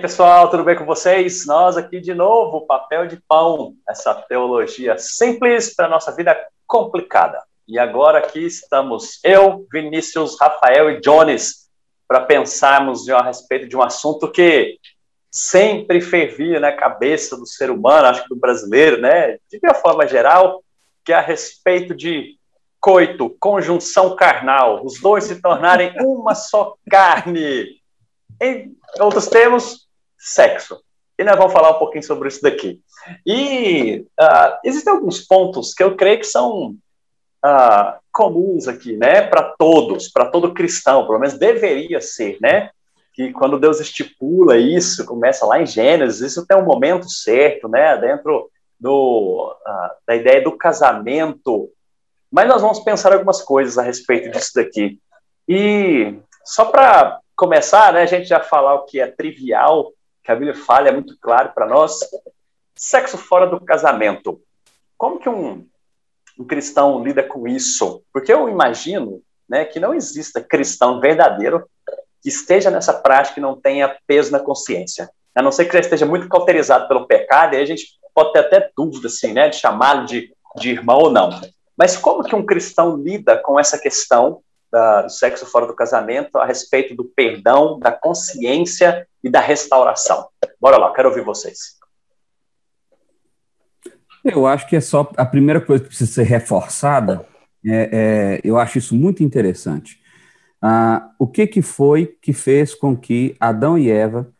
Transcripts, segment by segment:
pessoal, tudo bem com vocês? Nós aqui de novo, papel de pão, essa teologia simples para nossa vida complicada. E agora aqui estamos eu, Vinícius, Rafael e Jones para pensarmos a respeito de um assunto que sempre fervia na cabeça do ser humano, acho que do brasileiro, né? De uma forma geral, que é a respeito de coito, conjunção carnal, os dois se tornarem uma só carne. Em outros termos, sexo. E nós vamos falar um pouquinho sobre isso daqui. E uh, existem alguns pontos que eu creio que são uh, comuns aqui, né, para todos, para todo cristão, pelo menos deveria ser, né, que quando Deus estipula isso, começa lá em Gênesis, isso tem um momento certo, né, dentro do, uh, da ideia do casamento. Mas nós vamos pensar algumas coisas a respeito disso daqui. E só para começar, né, a gente já falar o que é trivial, que a Bíblia fala, é muito claro para nós. Sexo fora do casamento. Como que um, um cristão lida com isso? Porque eu imagino né, que não exista cristão verdadeiro que esteja nessa prática e não tenha peso na consciência. A não ser que já esteja muito cauterizado pelo pecado, e aí a gente pode ter até dúvida, assim, né, de chamá-lo de, de irmão ou não. Mas como que um cristão lida com essa questão da, do sexo fora do casamento a respeito do perdão, da consciência e da restauração. Bora lá, quero ouvir vocês. Eu acho que é só a primeira coisa que precisa ser reforçada. É, é, eu acho isso muito interessante. Ah, o que, que foi que fez com que Adão e Eva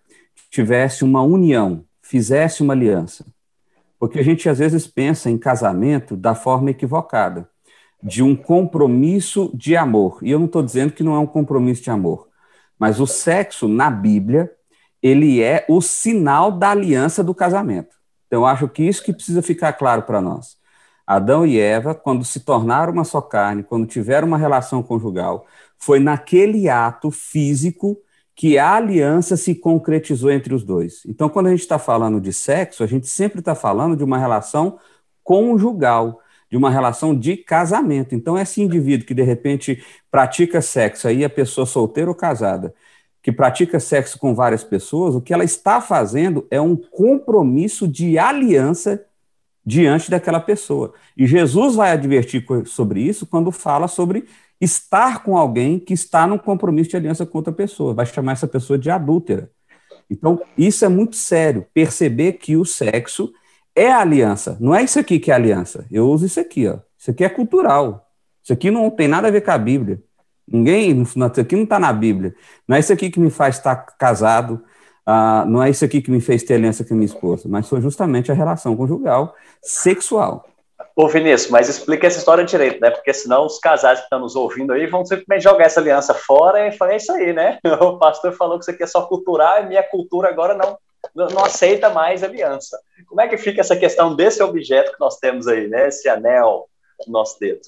tivessem uma união, fizessem uma aliança? Porque a gente às vezes pensa em casamento da forma equivocada de um compromisso de amor. E eu não estou dizendo que não é um compromisso de amor, mas o sexo na Bíblia ele é o sinal da aliança do casamento. Então, eu acho que isso que precisa ficar claro para nós. Adão e Eva, quando se tornaram uma só carne, quando tiveram uma relação conjugal, foi naquele ato físico que a aliança se concretizou entre os dois. Então, quando a gente está falando de sexo, a gente sempre está falando de uma relação conjugal de uma relação de casamento. Então, esse indivíduo que de repente pratica sexo, aí a pessoa solteira ou casada, que pratica sexo com várias pessoas, o que ela está fazendo é um compromisso de aliança diante daquela pessoa. E Jesus vai advertir sobre isso quando fala sobre estar com alguém que está num compromisso de aliança com outra pessoa, vai chamar essa pessoa de adúltera. Então, isso é muito sério, perceber que o sexo é aliança. Não é isso aqui que é aliança. Eu uso isso aqui, ó. Isso aqui é cultural. Isso aqui não tem nada a ver com a Bíblia. Ninguém, isso aqui não está na Bíblia. Não é isso aqui que me faz estar casado. Uh, não é isso aqui que me fez ter aliança com a minha esposa, mas foi justamente a relação conjugal sexual. Ô Vinícius, mas explica essa história direito, né? Porque senão os casais que estão nos ouvindo aí vão simplesmente jogar essa aliança fora e falar, é isso aí, né? O pastor falou que isso aqui é só cultural e minha cultura agora não, não aceita mais aliança. Como é que fica essa questão desse objeto que nós temos aí, né? Esse anel no nosso dedo?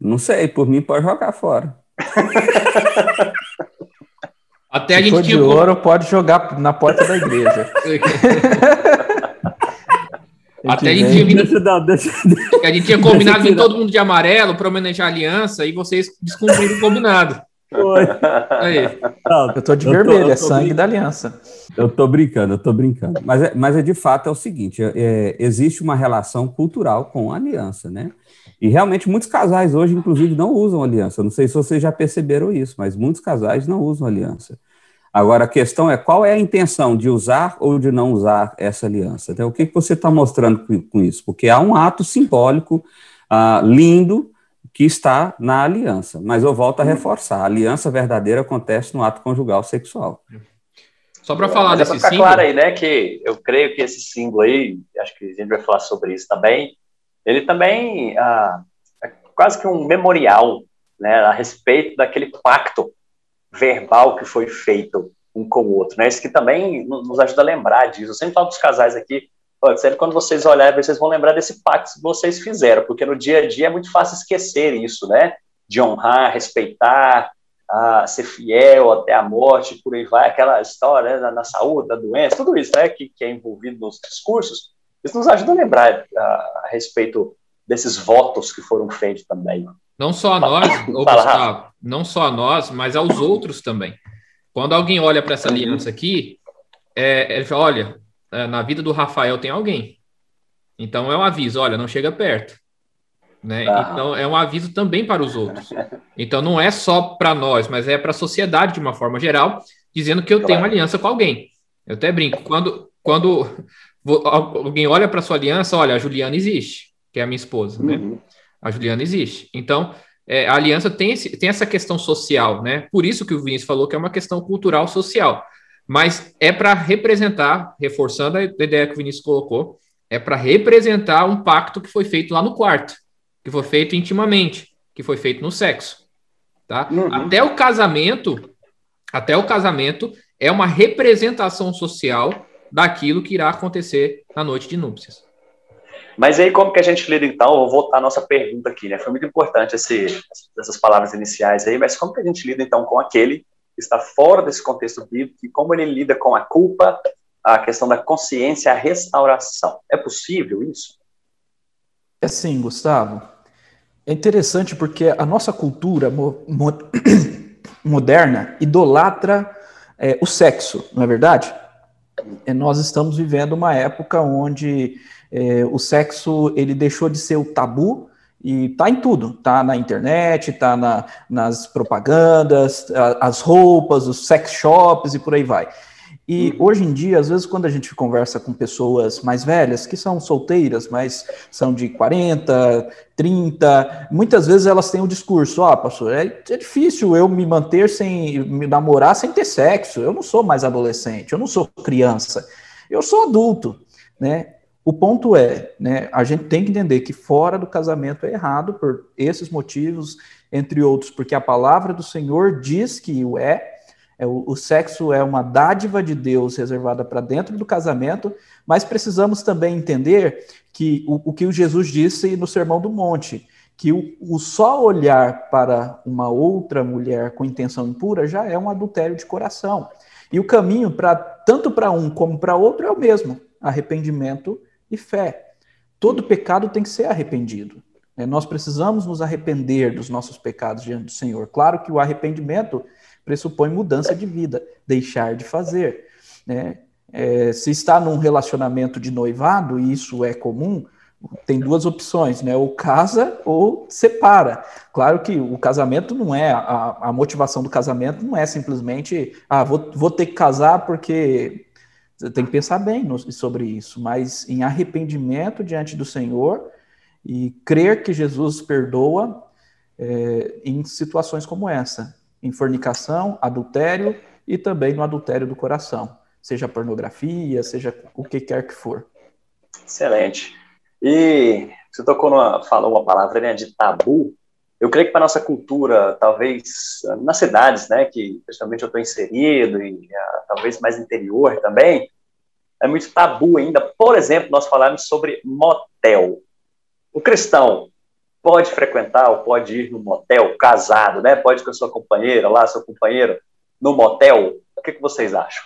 Não sei, por mim pode jogar fora. Até a gente de ouro, pode jogar na porta da igreja. Até a gente, tinha vindo... a gente tinha combinado em todo mundo de amarelo para homenagear a aliança e vocês descumpriram o combinado. Foi. Aí. Não, eu tô de eu vermelho, tô, é sangue da aliança. Eu tô brincando, eu tô brincando. Mas é, mas é de fato é o seguinte: é, é, existe uma relação cultural com a aliança, né? E realmente muitos casais hoje, inclusive, não usam aliança. Não sei se vocês já perceberam isso, mas muitos casais não usam aliança. Agora, a questão é qual é a intenção de usar ou de não usar essa aliança. Então, o que, que você está mostrando com, com, isso? Porque há um ato simbólico ah, lindo que está na aliança. Mas eu volto a reforçar: a aliança verdadeira acontece no ato conjugal sexual. Só para falar desse ficar símbolo. claro aí, né, que eu creio que esse símbolo aí, acho que a gente vai falar sobre isso também, ele também ah, é quase que um memorial né, a respeito daquele pacto verbal que foi feito um com o outro. Né? Isso que também nos ajuda a lembrar disso. Eu sempre falo para os casais aqui, sempre quando vocês olharem, vocês vão lembrar desse pacto que vocês fizeram, porque no dia a dia é muito fácil esquecer isso, né? De honrar, respeitar, a ser fiel até a morte, por aí vai, aquela história né, na, na, saúde, da doença, tudo isso né, que, que, é envolvido nos discursos, isso nos ajuda a lembrar a, a respeito desses votos que foram feitos também. Não só a nós, Gustavo, não só a nós, mas aos outros também. Quando alguém olha para essa aliança aqui, é, ele fala, olha, na vida do Rafael tem alguém. Então é um aviso, olha, não chega perto. Né? Ah. Então é um aviso também para os outros. Então não é só para nós, mas é para a sociedade de uma forma geral, dizendo que eu claro. tenho uma aliança com alguém. Eu até brinco, quando, quando alguém olha para sua aliança, olha, a Juliana existe, que é a minha esposa, né? uhum. A Juliana existe. Então, é, a aliança tem, esse, tem essa questão social, né? Por isso que o Vinícius falou que é uma questão cultural social. Mas é para representar, reforçando a ideia que o Vinícius colocou, é para representar um pacto que foi feito lá no quarto, que foi feito intimamente, que foi feito no sexo. Tá? Uhum. Até o casamento, até o casamento é uma representação social daquilo que irá acontecer na noite de núpcias. Mas aí, como que a gente lida, então? Eu vou voltar à nossa pergunta aqui, né? Foi muito importante esse, essas palavras iniciais aí, mas como que a gente lida, então, com aquele que está fora desse contexto bíblico e como ele lida com a culpa, a questão da consciência, a restauração? É possível isso? É sim, Gustavo. É interessante porque a nossa cultura mo mo moderna idolatra é, o sexo, não é verdade? É, nós estamos vivendo uma época onde é, o sexo ele deixou de ser o tabu e tá em tudo, tá na internet, tá na, nas propagandas, as roupas, os sex shops e por aí vai. E uhum. hoje em dia, às vezes, quando a gente conversa com pessoas mais velhas, que são solteiras, mas são de 40, 30, muitas vezes elas têm o discurso: ó, oh, pastor, é, é, difícil eu me manter sem me namorar sem ter sexo. Eu não sou mais adolescente, eu não sou criança, eu sou adulto, né? O ponto é, né, a gente tem que entender que fora do casamento é errado por esses motivos, entre outros, porque a palavra do Senhor diz que o é, é o, o sexo é uma dádiva de Deus reservada para dentro do casamento, mas precisamos também entender que o, o que o Jesus disse no Sermão do Monte, que o, o, só olhar para uma outra mulher com intenção impura já é um adultério de coração. E o caminho para tanto para um como para outro é o mesmo: arrependimento e fé. Todo pecado tem que ser arrependido. Né? Nós precisamos nos arrepender dos nossos pecados diante do Senhor. Claro que o arrependimento pressupõe mudança de vida, deixar de fazer. Né? É, se está num relacionamento de noivado, e isso é comum, tem duas opções, né? Ou casa ou separa. Claro que o casamento não é, a, a motivação do casamento não é simplesmente, ah, vou, vou ter que casar porque tem que pensar bem no, sobre isso, mas em arrependimento diante do Senhor e crer que Jesus perdoa é, em situações como essa, em fornicação, adultério e também no adultério do coração, seja pornografia, seja o que quer que for. Excelente. E você tocou numa, falou uma palavra né, de tabu. Eu creio que para nossa cultura, talvez nas cidades, né, que principalmente eu estou inserido e uh, talvez mais interior também, é muito tabu ainda. Por exemplo, nós falamos sobre motel. O cristão pode frequentar ou pode ir no motel casado, né? Pode ir com a sua companheira lá, seu companheiro, no motel. O que, que vocês acham?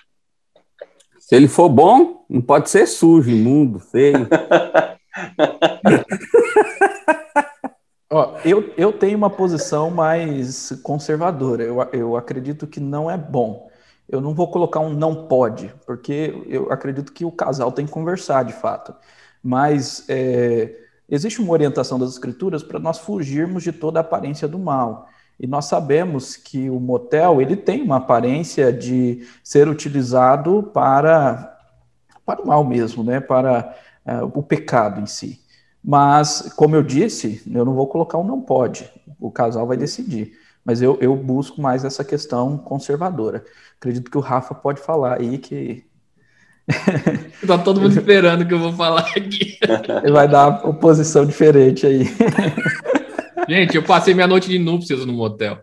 Se ele for bom, não pode ser sujo, imundo, feio. Ó, eu, eu tenho uma posição mais conservadora. Eu, eu acredito que não é bom. Eu não vou colocar um não pode, porque eu acredito que o casal tem que conversar de fato. Mas é, existe uma orientação das escrituras para nós fugirmos de toda a aparência do mal. E nós sabemos que o motel ele tem uma aparência de ser utilizado para, para o mal mesmo, né? para é, o pecado em si. Mas, como eu disse, eu não vou colocar um não pode, o casal vai decidir. Mas eu, eu busco mais essa questão conservadora. Acredito que o Rafa pode falar aí que. tá todo mundo esperando que eu vou falar aqui. Ele vai dar uma oposição diferente aí. Gente, eu passei minha noite de núpcias no motel.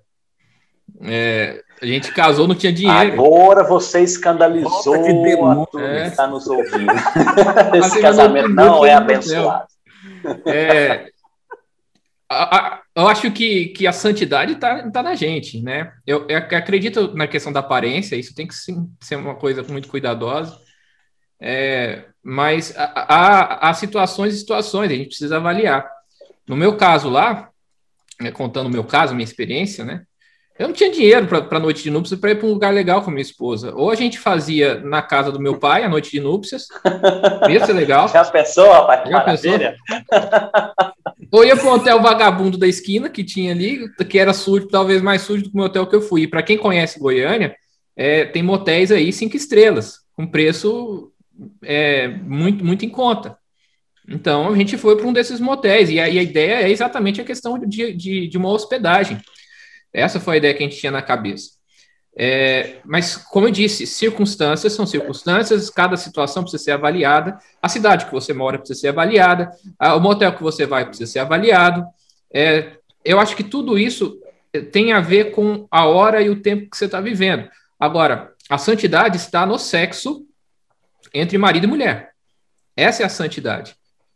É, a gente casou, não tinha dinheiro. Agora você escandalizou Nossa, que é. está nos ouvindo. Esse casamento não é abençoado. É, a, a, eu acho que, que a santidade está tá na gente, né? Eu, eu, acredito na questão da aparência, isso tem que sim, ser uma coisa muito cuidadosa. É, mas há, há situações e situações, a gente precisa avaliar. No meu caso lá, né, contando o meu caso, minha experiência, né? Eu não tinha dinheiro para a noite de núpcias para ir para um lugar legal com a minha esposa. Ou a gente fazia na casa do meu pai a noite de núpcias. Ia ser legal. Já pensou, rapaz? Já pensou? Ou ia para um hotel vagabundo da esquina que tinha ali, que era sujo, talvez mais sujo do que o hotel que eu fui. Para quem conhece Goiânia, é, tem motéis aí cinco estrelas, com preço é, muito, muito em conta. Então a gente foi para um desses motéis, e a, e a, ideia é exatamente a questão de, de, de, uma hospedagem. Essa foi a ideia que a gente tinha na cabeça. É, mas, como eu disse, circunstâncias são circunstâncias, cada situação precisa ser avaliada, a cidade que você mora precisa ser avaliada, a, o motel que você vai precisa ser avaliado. É, eu acho que tudo isso tem a ver com a hora e o tempo que você está vivendo. Agora, a santidade está no sexo entre marido e mulher. Essa é a santidade.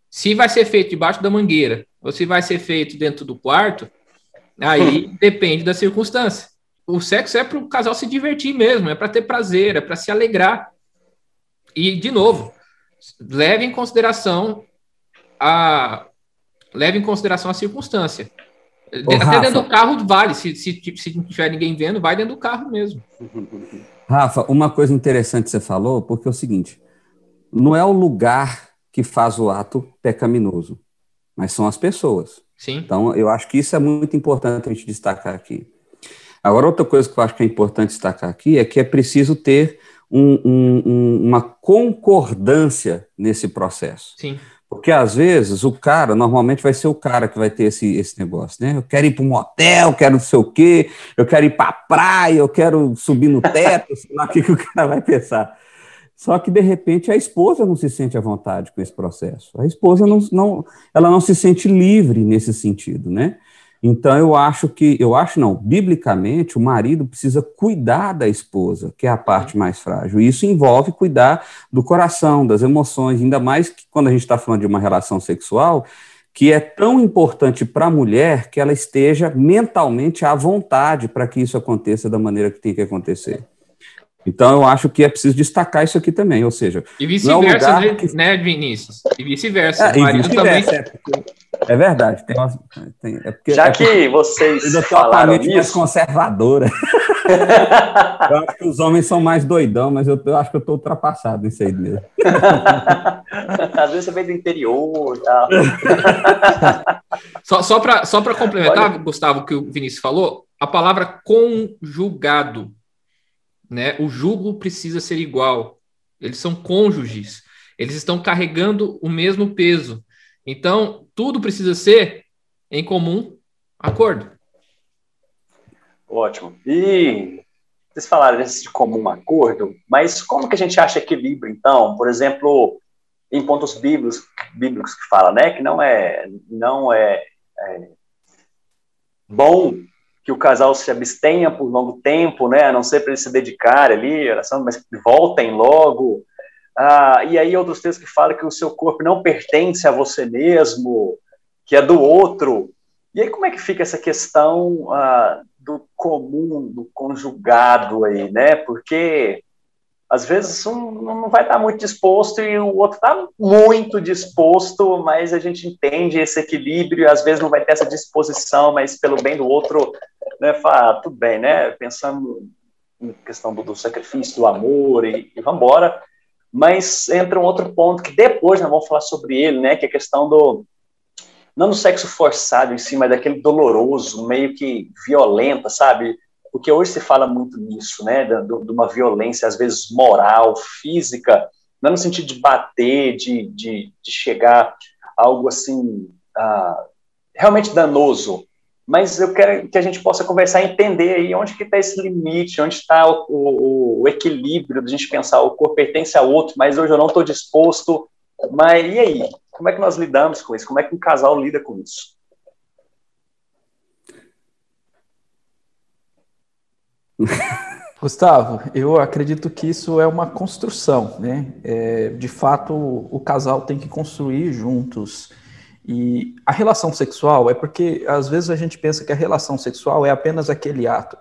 Se vai ser feito debaixo da mangueira ou se vai ser feito dentro do quarto, aí depende da circunstância. O sexo é para o casal se divertir mesmo, é para ter prazer, é para se alegrar. E, de novo, leve em consideração a leve em consideração a circunstância. Ô, Até Rafa, dentro do carro vale, se, se, se não tiver ninguém vendo, vai dentro do carro mesmo. Rafa, uma coisa interessante que você falou, porque é o seguinte: não é o lugar que faz o ato pecaminoso, mas são as pessoas. Sim. Então, eu acho que isso é muito importante a gente destacar aqui. Agora, outra coisa que eu acho que é importante destacar aqui é que é preciso ter um, um, uma concordância nesse processo. Sim. Porque às vezes o cara, normalmente vai ser o cara que vai ter esse, esse negócio, né? Eu quero ir para um motel, quero não sei o quê, eu quero ir para a praia, eu quero subir no teto, sei lá o que, que o cara vai pensar. Só que, de repente, a esposa não se sente à vontade com esse processo. A esposa não, não, ela não se sente livre nesse sentido, né? Então, eu acho que, eu acho não, biblicamente, o marido precisa cuidar da esposa, que é a parte mais frágil. E isso envolve cuidar do coração, das emoções, ainda mais que quando a gente está falando de uma relação sexual, que é tão importante para a mulher que ela esteja mentalmente à vontade para que isso aconteça da maneira que tem que acontecer. Então, eu acho que é preciso destacar isso aqui também, ou seja... E vice-versa, é né, que... né, Vinícius? E vice-versa. É, vice também... É, é, verdade. Tem uma, tem, é porque, Já é que vocês eu falaram isso... mais conservadora. eu acho que os homens são mais doidão, mas eu, eu acho que eu estou ultrapassado nisso aí mesmo. Às vezes você vem do interior e tal. só só para só complementar, Olha... Gustavo, o que o Vinícius falou, a palavra conjugado né? O jugo precisa ser igual. Eles são cônjuges. Eles estão carregando o mesmo peso. Então, tudo precisa ser em comum acordo. Ótimo. E vocês falaram de comum acordo, mas como que a gente acha equilíbrio, então? Por exemplo, em pontos bíblicos, bíblicos que fala, né, que não é, não é, é bom que o casal se abstenha por longo tempo, né, a não ser para eles se dedicar ali, oração, mas voltem logo. Ah, e aí outros textos que falam que o seu corpo não pertence a você mesmo, que é do outro. E aí como é que fica essa questão ah, do comum, do conjugado aí, né? Porque às vezes um não vai estar muito disposto e o outro está muito disposto, mas a gente entende esse equilíbrio, às vezes não vai ter essa disposição, mas pelo bem do outro, né, fala, ah, tudo bem, né, pensando em questão do, do sacrifício, do amor e, e embora, mas entra um outro ponto que depois nós vamos falar sobre ele, né, que é a questão do, não do sexo forçado em si, mas daquele doloroso, meio que violenta, sabe, porque hoje se fala muito nisso, né, de, uma violência, às vezes moral, física, não no sentido de bater, de, de, de chegar a algo assim, uh, realmente danoso, mas eu quero que a gente possa conversar e entender aí onde que está esse limite, onde está o, o, o, equilíbrio de a gente pensar o corpo pertence ao outro, mas hoje eu não estou disposto, mas e aí? Como é que nós lidamos com isso? Como é que um casal lida com isso? Gustavo, eu acredito que isso é uma construção, né? É, de fato, o casal tem que construir juntos. E a relação sexual é porque às vezes a gente pensa que a relação sexual é apenas aquele ato,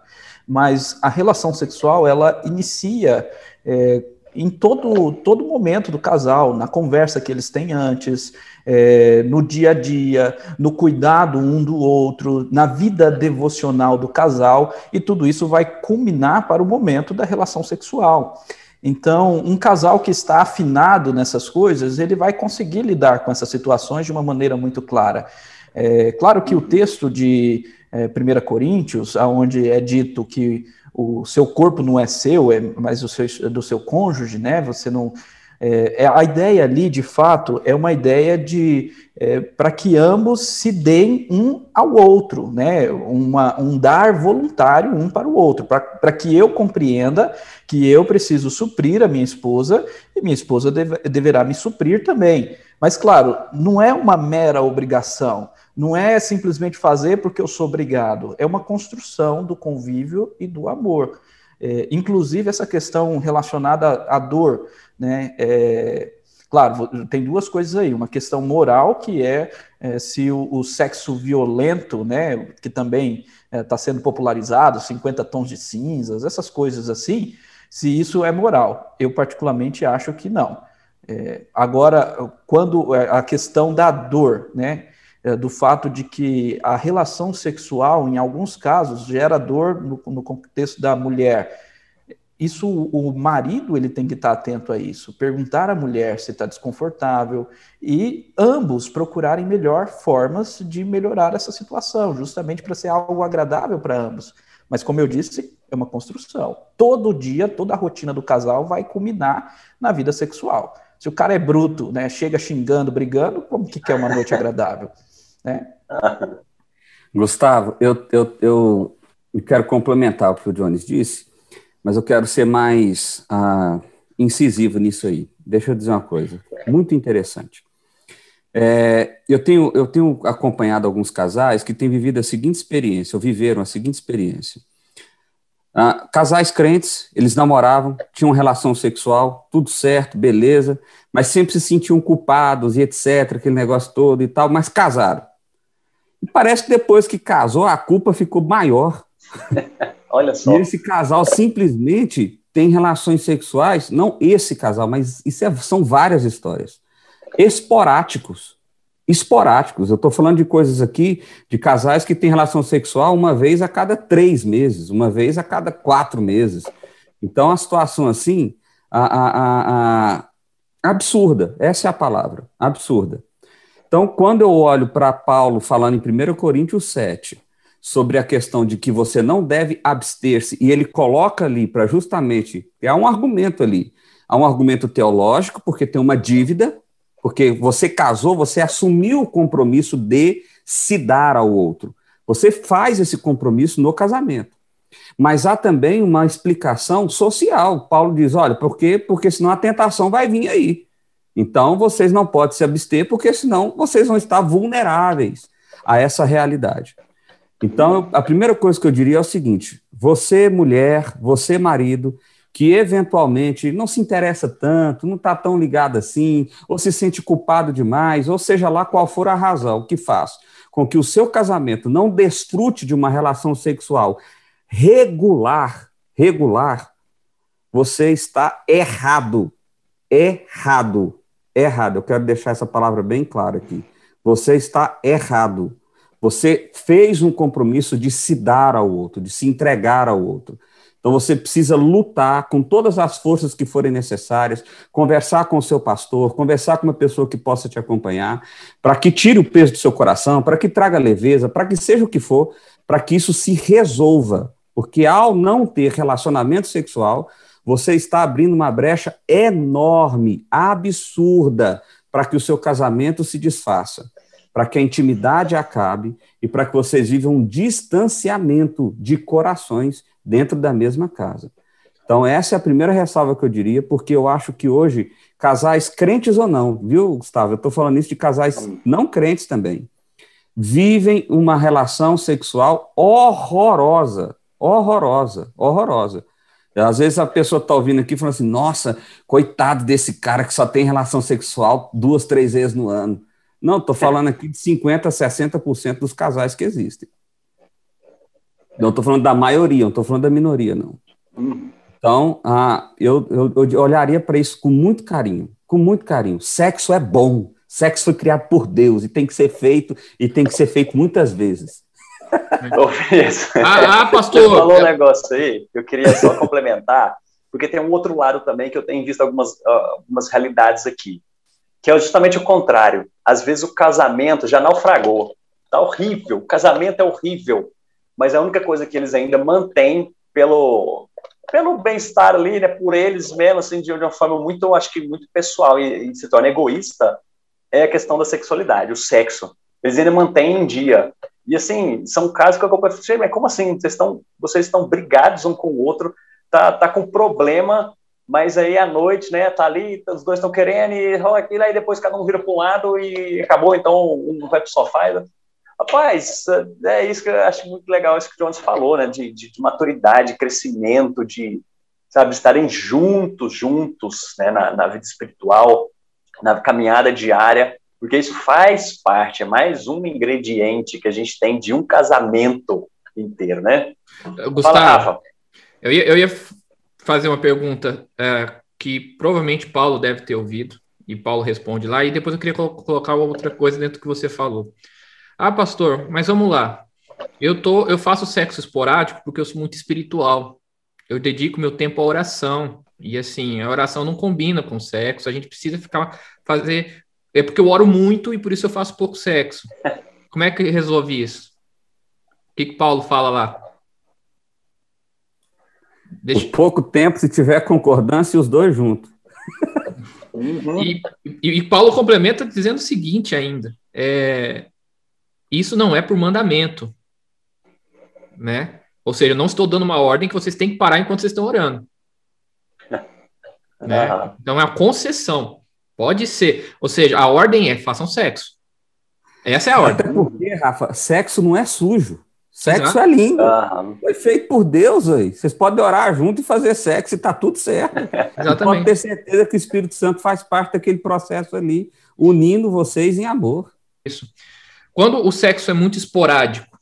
mas a relação sexual ela inicia é, em todo, todo momento do casal, na conversa que eles têm antes, é, no dia a dia, no cuidado um do outro, na vida devocional do casal, e tudo isso vai culminar para o momento da relação sexual. Então, um casal que está afinado nessas coisas, ele vai conseguir lidar com essas situações de uma maneira muito clara. É, claro que o texto de é, 1 Coríntios, onde é dito que o seu corpo não é seu, é mas o seu, do seu cônjuge, né? Você não. É, é a ideia ali, de fato, é uma ideia de é, para que ambos se deem um ao outro, né? Uma, um dar voluntário um para o outro, para que eu compreenda que eu preciso suprir a minha esposa e minha esposa deve, deverá me suprir também. Mas, claro, não é uma mera obrigação. Não é simplesmente fazer porque eu sou obrigado, é uma construção do convívio e do amor. É, inclusive essa questão relacionada à dor, né? É, claro, tem duas coisas aí, uma questão moral que é, é se o, o, sexo violento, né, que também está é, sendo popularizado, 50 tons de cinzas, essas coisas assim, se isso é moral. Eu particularmente acho que não. É, agora, quando é, a questão da dor, né? é, do fato de que a relação sexual, em alguns casos, gera dor no, no contexto da mulher. Isso, o marido ele tem que estar atento a isso, perguntar à mulher se está desconfortável e ambos procurarem melhor formas de melhorar essa situação, justamente para ser algo agradável para ambos. Mas, como eu disse, é uma construção. Todo dia, toda a rotina do casal vai culminar na vida sexual. Se o cara é bruto, né, chega xingando, brigando, como que quer uma noite agradável? Né? Gustavo, eu, eu, eu quero complementar o que o Jones disse, mas eu quero ser mais uh, incisivo nisso aí. Deixa eu dizer uma coisa muito interessante. É, eu, tenho, eu tenho acompanhado alguns casais que têm vivido a seguinte experiência, ou viveram a seguinte experiência. Uh, casais crentes, eles namoravam, tinham relação sexual, tudo certo, beleza, mas sempre se sentiam culpados e etc., aquele negócio todo e tal, mas casaram. E parece que depois que casou, a culpa ficou maior. Olha só. E esse casal simplesmente tem relações sexuais, não esse casal, mas isso é, são várias histórias. Esporádicos. Esporádicos. Eu estou falando de coisas aqui, de casais que têm relação sexual uma vez a cada três meses, uma vez a cada quatro meses. Então, a situação assim, a, a, a, a absurda, essa é a palavra, absurda. Então, quando eu olho para Paulo falando em 1 Coríntios 7, sobre a questão de que você não deve abster-se, e ele coloca ali para justamente, há um argumento ali, há um argumento teológico, porque tem uma dívida, porque você casou, você assumiu o compromisso de se dar ao outro. Você faz esse compromisso no casamento. Mas há também uma explicação social. Paulo diz: olha, por quê? Porque senão a tentação vai vir aí. Então, vocês não podem se abster, porque senão vocês vão estar vulneráveis a essa realidade. Então, a primeira coisa que eu diria é o seguinte: você, mulher, você, marido, que eventualmente não se interessa tanto, não está tão ligado assim, ou se sente culpado demais, ou seja lá qual for a razão que faz com que o seu casamento não desfrute de uma relação sexual regular, regular, você está errado. Errado errado. Eu quero deixar essa palavra bem clara aqui. Você está errado. Você fez um compromisso de se dar ao outro, de se entregar ao outro. Então você precisa lutar com todas as forças que forem necessárias, conversar com o seu pastor, conversar com uma pessoa que possa te acompanhar, para que tire o peso do seu coração, para que traga leveza, para que seja o que for, para que isso se resolva. Porque ao não ter relacionamento sexual, você está abrindo uma brecha enorme, absurda, para que o seu casamento se desfaça, para que a intimidade acabe e para que vocês vivam um distanciamento de corações dentro da mesma casa. Então, essa é a primeira ressalva que eu diria, porque eu acho que hoje, casais crentes ou não, viu, Gustavo? Eu estou falando isso de casais não crentes também, vivem uma relação sexual horrorosa, horrorosa, horrorosa. Às vezes a pessoa está ouvindo aqui falando assim: nossa, coitado desse cara que só tem relação sexual duas, três vezes no ano. Não, estou falando aqui de 50%, 60% dos casais que existem. Não estou falando da maioria, não estou falando da minoria, não. Então, ah, eu, eu, eu olharia para isso com muito carinho, com muito carinho. Sexo é bom, sexo foi criado por Deus e tem que ser feito, e tem que ser feito muitas vezes. ah, ah, pastor! Você falou um negócio aí, eu queria só complementar, porque tem um outro lado também que eu tenho visto algumas, algumas realidades aqui, que é justamente o contrário. Às vezes o casamento já naufragou, tá horrível, o casamento é horrível, mas a única coisa que eles ainda mantêm pelo pelo bem-estar ali, né, por eles mesmo, assim, de uma forma muito, acho que muito pessoal e, e se torna egoísta, é a questão da sexualidade, o sexo. Eles ainda mantêm em dia. E assim, são casos que eu acompanho, mas como assim? Vocês estão, vocês estão brigados um com o outro, tá, tá com problema, mas aí à noite, né, tá ali, os dois estão querendo e rola aquilo, aí depois cada um vira para um lado e acabou, então um vai pro sofá. E... Rapaz, é isso que eu acho muito legal, isso que o Jones falou, né, de, de, de maturidade, crescimento, de, sabe, estarem juntos, juntos, né, na, na vida espiritual, na caminhada diária, porque isso faz parte, é mais um ingrediente que a gente tem de um casamento inteiro, né? Gustavo, Fala, eu, ia, eu ia fazer uma pergunta é, que provavelmente Paulo deve ter ouvido, e Paulo responde lá, e depois eu queria colocar outra coisa dentro do que você falou. Ah, pastor, mas vamos lá. Eu, tô, eu faço sexo esporádico porque eu sou muito espiritual. Eu dedico meu tempo à oração. E assim, a oração não combina com sexo. A gente precisa ficar fazer é porque eu oro muito e por isso eu faço pouco sexo. Como é que resolve isso? O que, que Paulo fala lá? Deixa... Por pouco tempo, se tiver concordância, os dois juntos. Uhum. E, e, e, Paulo complementa dizendo o seguinte ainda: é, isso não é por mandamento, né? Ou seja, eu não estou dando uma ordem que vocês têm que parar enquanto vocês estão orando. Né? Então é a concessão. Pode ser. Ou seja, a ordem é façam sexo. Essa é a ordem. Até porque, Rafa, sexo não é sujo. Sexo Exato. é lindo. Uhum. Foi feito por Deus, aí. Vocês podem orar junto e fazer sexo e tá tudo certo. Exatamente. pode ter certeza que o Espírito Santo faz parte daquele processo ali, unindo vocês em amor. Isso. Quando o sexo é muito esporádico,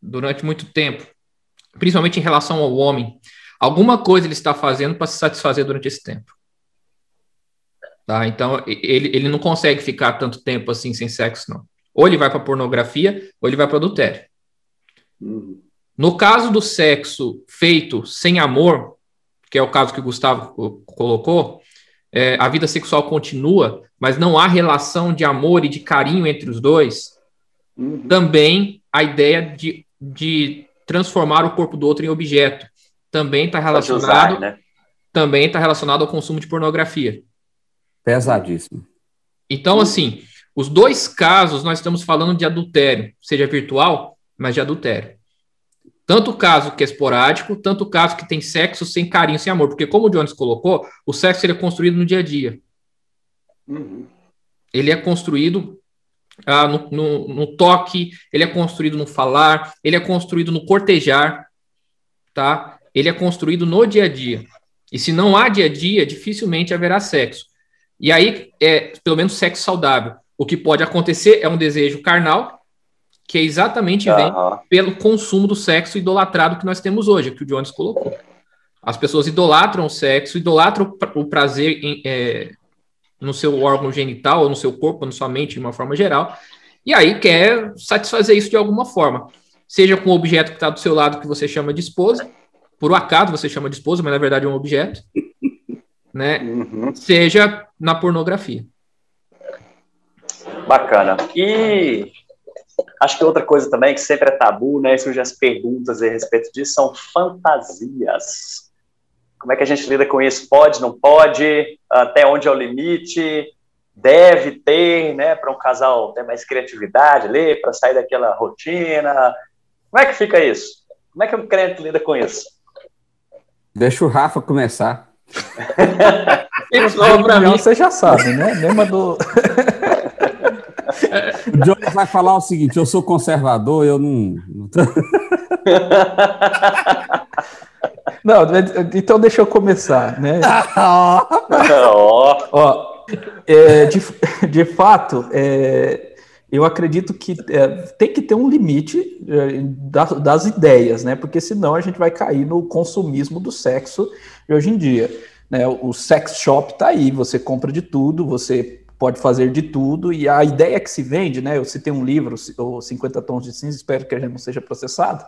durante muito tempo, principalmente em relação ao homem, alguma coisa ele está fazendo para se satisfazer durante esse tempo. Tá? Então, ele, ele não consegue ficar tanto tempo assim sem sexo, não. Ou ele vai para pornografia, ou ele vai para adultério. Uhum. No caso do sexo feito sem amor, que é o caso que o Gustavo colocou, é, a vida sexual continua, mas não há relação de amor e de carinho entre os dois. Uhum. Também a ideia de, de transformar o corpo do outro em objeto também está relacionado, usar, né? também está relacionado ao consumo de pornografia. Pesadíssimo. Então, assim, os dois casos nós estamos falando de adultério, seja virtual, mas de adultério. Tanto o caso que é esporádico, tanto o caso que tem sexo sem carinho, sem amor. Porque, como o Jones colocou, o sexo ele é construído no dia a dia. Uhum. Ele é construído ah, no, no, no, toque, ele é construído no falar, ele é construído no cortejar, tá? Ele é construído no dia a dia. E se não há dia a dia, dificilmente haverá sexo. E aí, é pelo menos sexo saudável. O que pode acontecer é um desejo carnal, que é exatamente vem pelo consumo do sexo idolatrado que nós temos hoje, que o Jones colocou. As pessoas idolatram o sexo, idolatram o prazer em, é, no seu órgão genital, ou no seu corpo, ou na sua mente, de uma forma geral, e aí quer satisfazer isso de alguma forma. Seja com o objeto que está do seu lado, que você chama de esposa, por um acaso você chama de esposa, mas na verdade é um objeto, né? Uhum. Seja na pornografia. Bacana. E acho que outra coisa também que sempre é tabu, né? Surgem as perguntas a respeito disso são fantasias. Como é que a gente lida com isso? Pode, não pode? Até onde é o limite? Deve ter, né? Para um casal ter mais criatividade ali, para sair daquela rotina. Como é que fica isso? Como é que um crente lida com isso? Deixa o Rafa começar. Ele pra mim. Você já sabe, né? Lembra do. o Johnny vai falar o seguinte: eu sou conservador, eu não. Não, então deixa eu começar, né? Ó, é, de, de fato, é, eu acredito que é, tem que ter um limite é, das, das, ideias, né? Porque senão a gente vai cair no consumismo do sexo de hoje em dia. Né? O sex shop está aí, você compra de tudo, você pode fazer de tudo, e a ideia que se vende, né? Eu citei um livro, o 50 Tons de Cinza, espero que a gente não seja processado,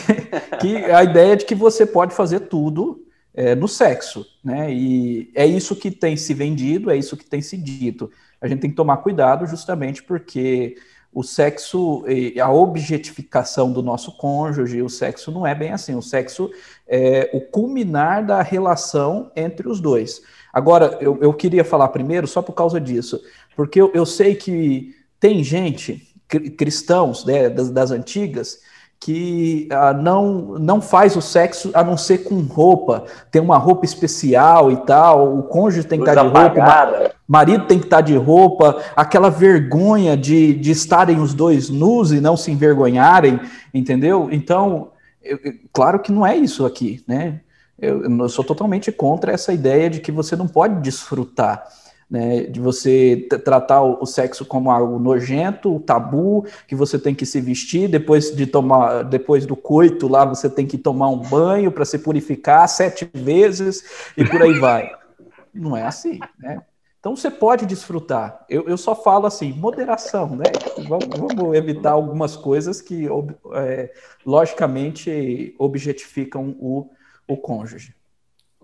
que a ideia é de que você pode fazer tudo é, no sexo, né? E é isso que tem se vendido, é isso que tem se dito. A gente tem que tomar cuidado justamente porque o sexo, a objetificação do nosso cônjuge, o sexo não é bem assim. O sexo é o culminar da relação entre os dois. Agora, eu, eu queria falar primeiro só por causa disso, porque eu, eu sei que tem gente, cristãos né, das, das antigas, que ah, não, não faz o sexo a não ser com roupa, tem uma roupa especial e tal, o cônjuge tem que estar de roupa, marido tem que estar de roupa, aquela vergonha de, de estarem os dois nus e não se envergonharem, entendeu? Então, eu, claro que não é isso aqui, né? Eu, eu sou totalmente contra essa ideia de que você não pode desfrutar né, de você tratar o, sexo como algo nojento, tabu, que você tem que se vestir depois de tomar, depois do coito lá, você tem que tomar um banho para se purificar sete vezes e por aí vai. Não é assim, né? Então você pode desfrutar. Eu, eu só falo assim, moderação, né? Vamos, vamos evitar algumas coisas que, é, logicamente, objetificam o, o cônjuge.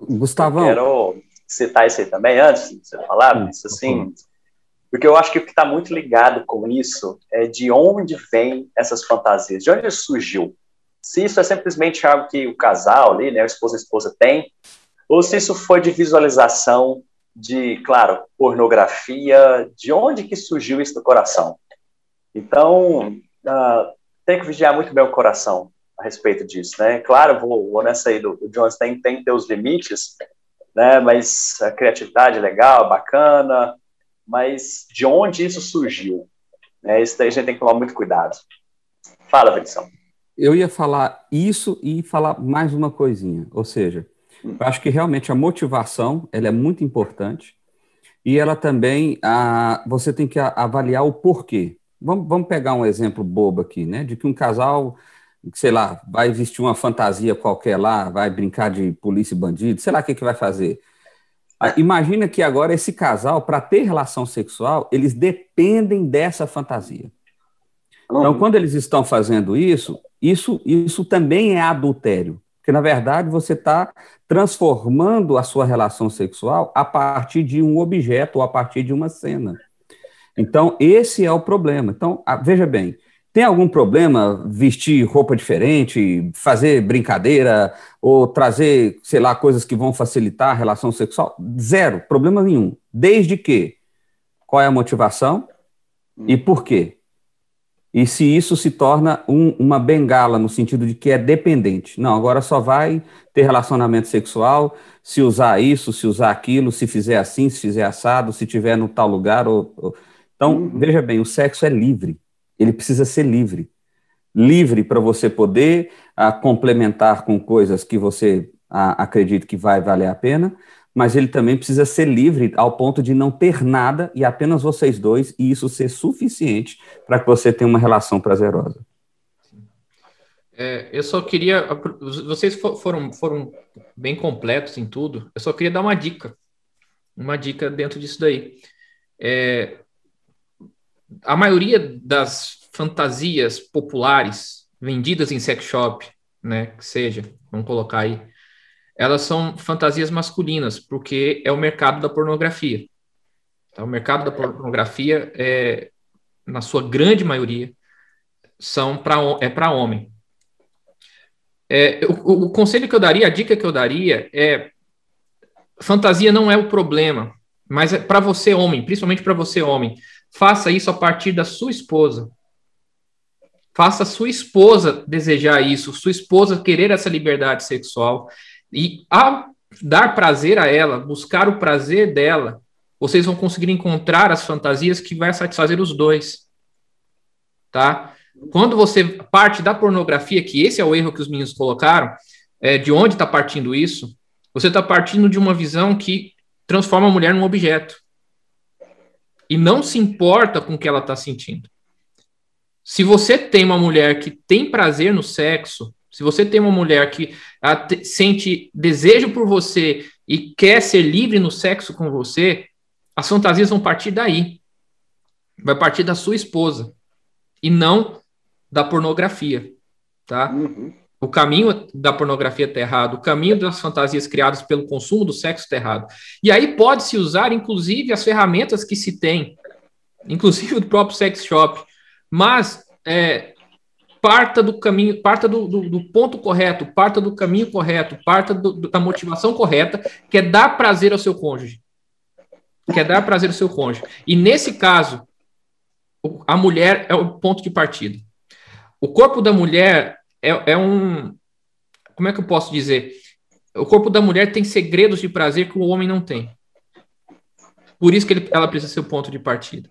Gustavão. Eu quero citar isso aí também antes de você falar, isso assim, porque eu acho que o que está muito ligado com isso é de onde vêm essas fantasias, de onde surgiu. Se isso é simplesmente algo que o casal ali, né, o esposo e a esposa tem, ou se isso foi de visualização de, claro, pornografia, de onde que surgiu isso no coração. Então, uh, tem que vigiar muito bem o coração a respeito disso, né? Claro, vou, vou nessa aí do, do Jones tem, tem que ter os limites, né? Mas a criatividade é legal, bacana, mas de onde isso surgiu? Né? Isso daí a gente tem que tomar muito cuidado. Fala, Velição. Eu ia falar isso e falar mais uma coisinha, ou seja, hum. eu acho que realmente a motivação ela é muito importante e ela também a, você tem que avaliar o porquê. Vamos, vamos pegar um exemplo bobo aqui, né? De que um casal sei lá, vai vestir uma fantasia qualquer lá, vai brincar de polícia e bandido, sei lá o que, que vai fazer. Ah, imagina que agora esse casal, para ter relação sexual, eles dependem dessa fantasia. Então, quando eles estão fazendo isso, isso, isso também é adultério. Porque, na verdade, você está transformando a sua relação sexual a partir de um objeto ou a partir de uma cena. Então, esse é o problema. Então, veja bem, tem algum problema vestir roupa diferente, fazer brincadeira ou trazer, sei lá, coisas que vão facilitar a relação sexual? Zero, problema nenhum. Desde que qual é a motivação e por quê? E se isso se torna um, uma bengala no sentido de que é dependente. Não, agora só vai ter relacionamento sexual se usar isso, se usar aquilo, se fizer assim, se fizer assado, se tiver no tal lugar. Ou, ou... Então, uhum. veja bem, o sexo é livre ele precisa ser livre. Livre para você poder a, ah, complementar com coisas que você a, ah, acredita que vai valer a pena, mas ele também precisa ser livre ao ponto de não ter nada e apenas vocês dois, e isso ser suficiente para que você tenha uma relação prazerosa. É, eu só queria. Vocês foram, foram bem completos em tudo. Eu só queria dar uma dica. Uma dica dentro disso daí. É, a maioria das fantasias populares vendidas em sex shop, né, que seja, vamos colocar aí, elas são fantasias masculinas, porque é o mercado da pornografia. Então, o mercado da pornografia, é, na sua grande maioria, são para é para homem. É, o, o conselho que eu daria, a dica que eu daria é fantasia não é o problema, mas é para você homem, principalmente para você homem. Faça isso a partir da sua esposa. Faça sua esposa desejar isso, sua esposa querer essa liberdade sexual. E a dar prazer a ela, buscar o prazer dela, vocês vão conseguir encontrar as fantasias que vai satisfazer os dois. Tá? Quando você parte da pornografia, que esse é o erro que os meninos colocaram, é, de onde está partindo isso? Você está partindo de uma visão que transforma a mulher num objeto e não se importa com o que ela está sentindo. Se você tem uma mulher que tem prazer no sexo, se você tem uma mulher que sente desejo por você e quer ser livre no sexo com você, as fantasias vão partir daí. Vai partir da sua esposa e não da pornografia, tá? Uhum. O caminho da pornografia está errado, o caminho das fantasias criadas pelo consumo do sexo está errado. E aí pode-se usar, inclusive, as ferramentas que se tem, inclusive o próprio sex shop, mas é, parta do caminho, parta do, do, do, ponto correto, parta do caminho correto, parta do, da motivação correta, que é dar prazer ao seu cônjuge. Que é dar prazer ao seu cônjuge. E nesse caso, a mulher é o ponto de partida. O corpo da mulher é, é um. Como é que eu posso dizer? O corpo da mulher tem segredos de prazer que o homem não tem. Por isso que ele, ela precisa ser o ponto de partida.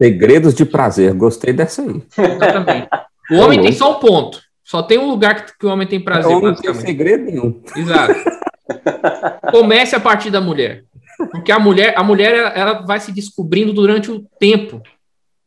Segredos de prazer, gostei dessa aí. Exatamente. O homem tem só um ponto. Só tem um lugar que, que o homem tem prazer. O homem não tem segredo nenhum. Exato. Comece a partir da mulher. Porque a mulher, a mulher ela, ela vai se descobrindo durante o tempo,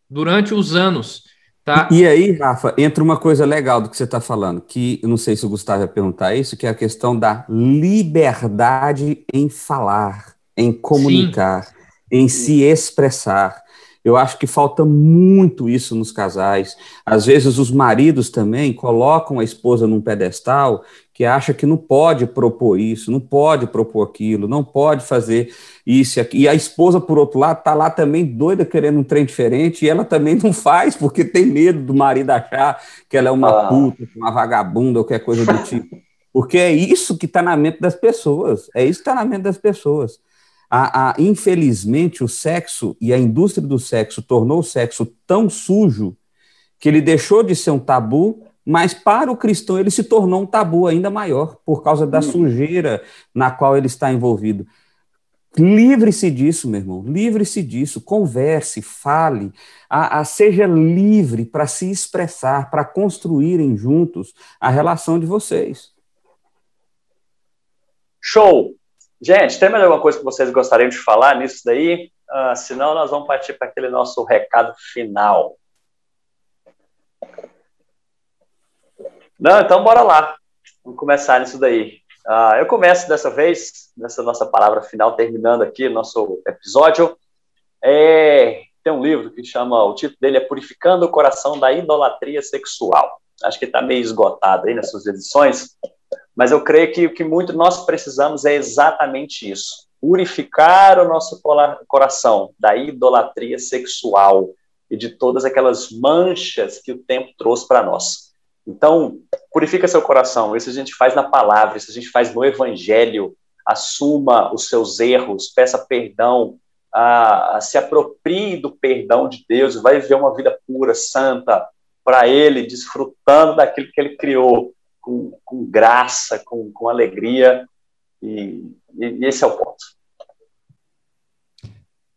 durante os anos. Tá? E aí, Rafa, entra uma coisa legal do que você está falando, que eu não sei se o Gustavo ia perguntar isso, que é a questão da liberdade em falar, em comunicar, Sim. em se expressar. Eu acho que falta muito isso nos casais. Às vezes os maridos também colocam a esposa num pedestal que acha que não pode propor isso, não pode propor aquilo, não pode fazer isso e aquilo. E a esposa, por outro lado, está lá também doida querendo um trem diferente e ela também não faz porque tem medo do marido achar que ela é uma ah. puta, uma vagabunda ou qualquer coisa do tipo. Porque é isso que está na mente das pessoas. É isso que está na mente das pessoas. A, a, infelizmente, o sexo e a indústria do sexo tornou o sexo tão sujo que ele deixou de ser um tabu, mas para o cristão ele se tornou um tabu ainda maior por causa da hum. sujeira na qual ele está envolvido. Livre-se disso, meu irmão, livre-se disso, converse, fale, a, a seja livre para se expressar, para construírem juntos a relação de vocês. Show! Gente, tem mais alguma coisa que vocês gostariam de falar nisso daí? Uh, senão, nós vamos partir para aquele nosso recado final. Não, então bora lá. Vamos começar nisso daí. Uh, eu começo dessa vez, nessa nossa palavra final, terminando aqui o nosso episódio. É, tem um livro que chama, o título dele é Purificando o Coração da Idolatria Sexual. Acho que está meio esgotado aí nas suas edições, mas eu creio que o que muito nós precisamos é exatamente isso: purificar o nosso coração da idolatria sexual e de todas aquelas manchas que o tempo trouxe para nós. Então, purifica seu coração. Isso a gente faz na palavra, isso a gente faz no evangelho. Assuma os seus erros, peça perdão, se aproprie do perdão de Deus, vai viver uma vida pura, santa, para Ele, desfrutando daquilo que Ele criou com, com graça, com, com alegria, e, e, esse é o ponto.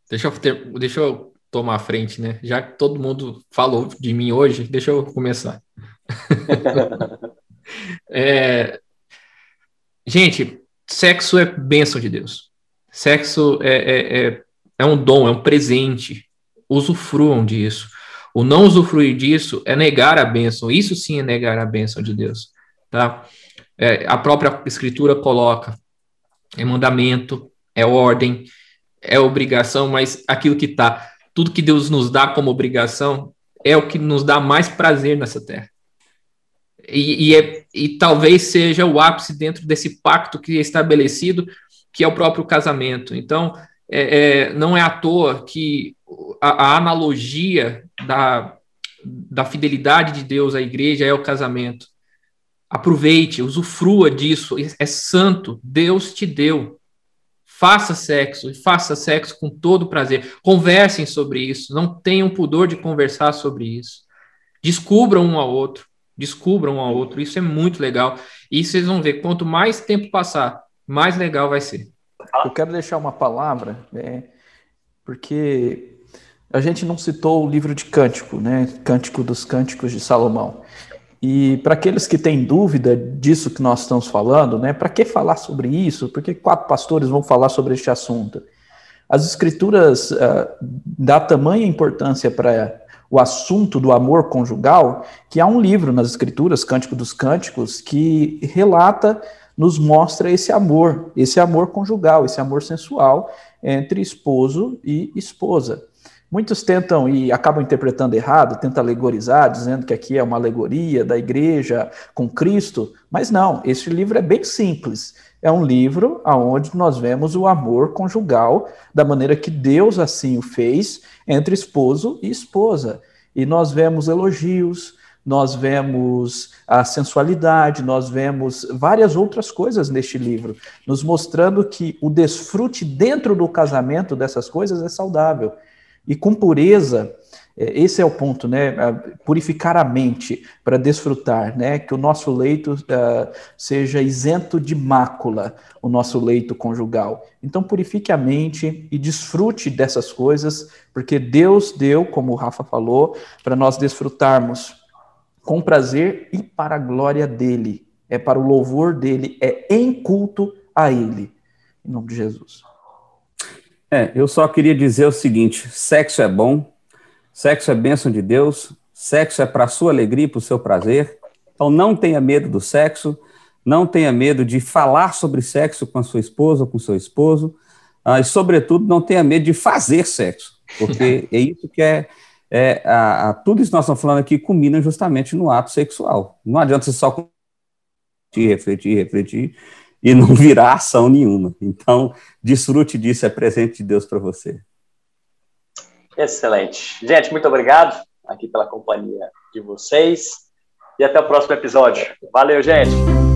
Deixa eu, ter, deixa eu tomar a frente, né? Já que todo mundo falou de mim hoje, deixa eu começar. é, gente, sexo é bênção de Deus. Sexo é, é, é, é um dom, é um presente. Usufruam disso. O não usufruir disso é negar a bênção. Isso sim é negar a bênção de Deus. Tá? É, a própria Escritura coloca: é mandamento, é ordem, é obrigação, mas aquilo que está, tudo que Deus nos dá como obrigação é o que nos dá mais prazer nessa terra. E, e, é, e talvez seja o ápice dentro desse pacto que é estabelecido, que é o próprio casamento. Então, é, é, não é à toa que a, a analogia da, da fidelidade de Deus à igreja é o casamento. Aproveite, usufrua disso, é santo, Deus te deu. Faça sexo e faça sexo com todo prazer. Conversem sobre isso, não tenham pudor de conversar sobre isso. Descubram um ao outro, descubram um ao outro, isso é muito legal. E vocês vão ver, quanto mais tempo passar, mais legal vai ser. Eu quero deixar uma palavra, né, porque a gente não citou o livro de Cântico, né? Cântico dos Cânticos de Salomão. E para aqueles que têm dúvida disso que nós estamos falando, né, para que falar sobre isso? Por que quatro pastores vão falar sobre este assunto? As escrituras uh, dão tamanha importância para o assunto do amor conjugal, que há um livro nas Escrituras, Cântico dos Cânticos, que relata, nos mostra esse amor, esse amor conjugal, esse amor sensual entre esposo e esposa. Muitos tentam e acabam interpretando errado, tentam alegorizar, dizendo que aqui é uma alegoria da igreja com Cristo, mas não, esse livro é bem simples. É um livro onde nós vemos o amor conjugal da maneira que Deus assim o fez entre esposo e esposa. E nós vemos elogios, nós vemos a sensualidade, nós vemos várias outras coisas neste livro, nos mostrando que o desfrute dentro do casamento dessas coisas é saudável e com pureza, é, esse é o ponto, né? Purificar a mente para desfrutar, né? Que o nosso leito uh, seja isento de mácula, o nosso leito conjugal. Então, purifique a mente e desfrute dessas coisas, porque Deus deu, como o Rafa falou, para nós desfrutarmos com prazer e para a glória dele. É para o louvor dele, é em culto a ele. Em nome de Jesus. É, eu só queria dizer o seguinte: sexo é bom, sexo é bênção de Deus, sexo é para sua alegria e para o seu prazer. Então não tenha medo do sexo, não tenha medo de falar sobre sexo com a sua esposa ou com o seu esposo, ah, e, sobretudo, não tenha medo de fazer sexo, porque é isso que é. é a, a, tudo isso que nós estamos falando aqui culmina justamente no ato sexual. Não adianta você só refletir, refletir, refletir e não virar ação nenhuma. Então, desfrute disso, é presente de Deus para você. Excelente. Gente, muito obrigado aqui pela companhia de vocês e até o próximo episódio. Valeu, gente!